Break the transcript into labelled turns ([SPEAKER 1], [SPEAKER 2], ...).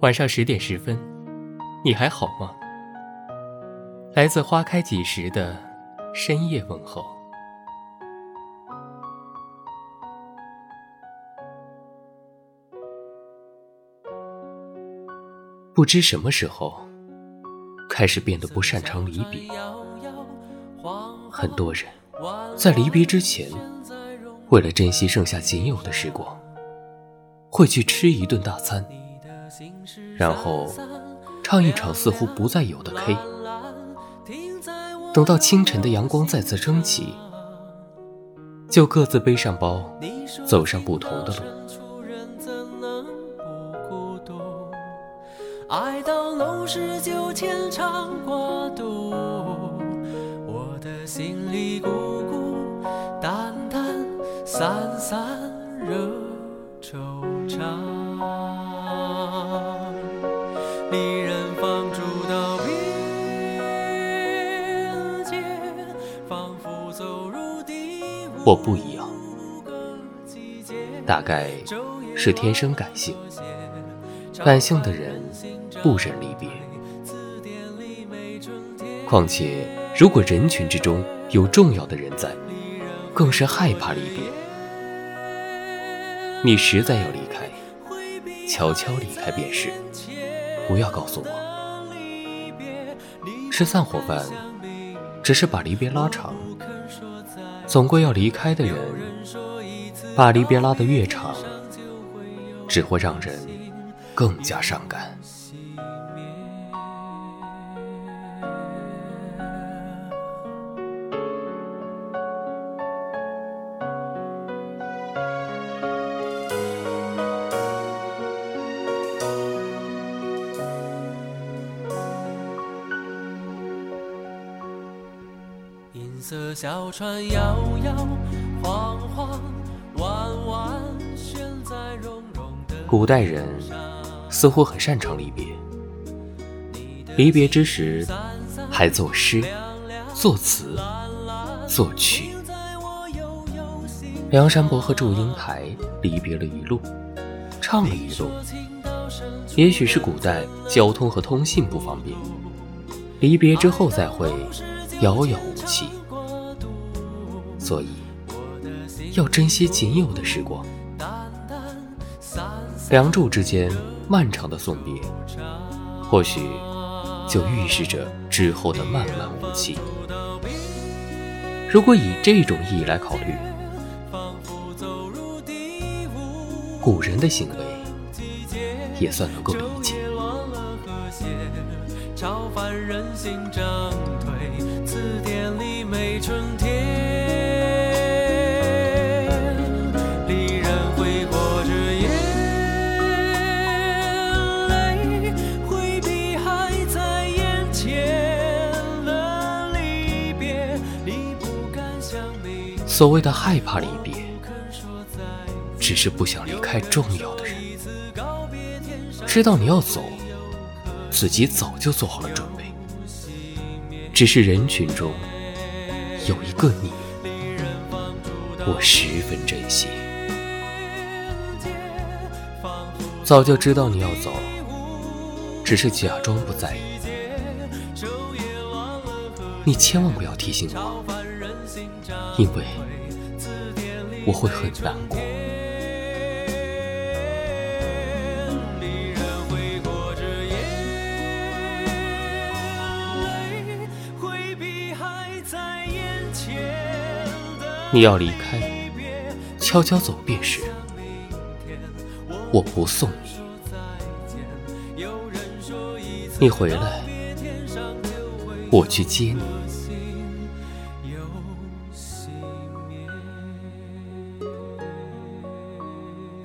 [SPEAKER 1] 晚上十点十分，你还好吗？来自花开几时的深夜问候。不知什么时候开始变得不擅长离别，很多人在离别之前，为了珍惜剩下仅有的时光，会去吃一顿大餐。然后唱一场似乎不再有的 K，等到清晨的阳光再次升起，就各自背上包，走上不同的路。爱到浓时就牵肠挂肚，我的心里孤孤单单，散散惹惆怅。或不一样，大概是天生感性。感性的人不忍离别，况且如果人群之中有重要的人在，更是害怕离别。你实在要离开，悄悄离开便是，不要告诉我。吃散伙饭，只是把离别拉长。总归要离开的人，把离别拉得越长，只会让人更加伤感。色小船摇摇晃晃，弯弯悬在绒绒的。古代人似乎很擅长离别，离别之时还作诗、作词、作曲。梁山伯和祝英台离别了一路，唱了一路。也许是古代交通和通信不方便，离别之后再会，遥遥无期。所以，要珍惜仅有的时光。梁祝之间漫长的送别，或许就预示着之后的漫漫无期。如果以这种意义来考虑，古人的行为也算能够理解。所谓的害怕离别，只是不想离开重要的人。知道你要走，自己早就做好了准备。只是人群中有一个你，我十分珍惜。早就知道你要走，只是假装不在意。你千万不要提醒我，因为。我会很难过。你要离开，悄悄走便是。我不送你，你回来，我去接你。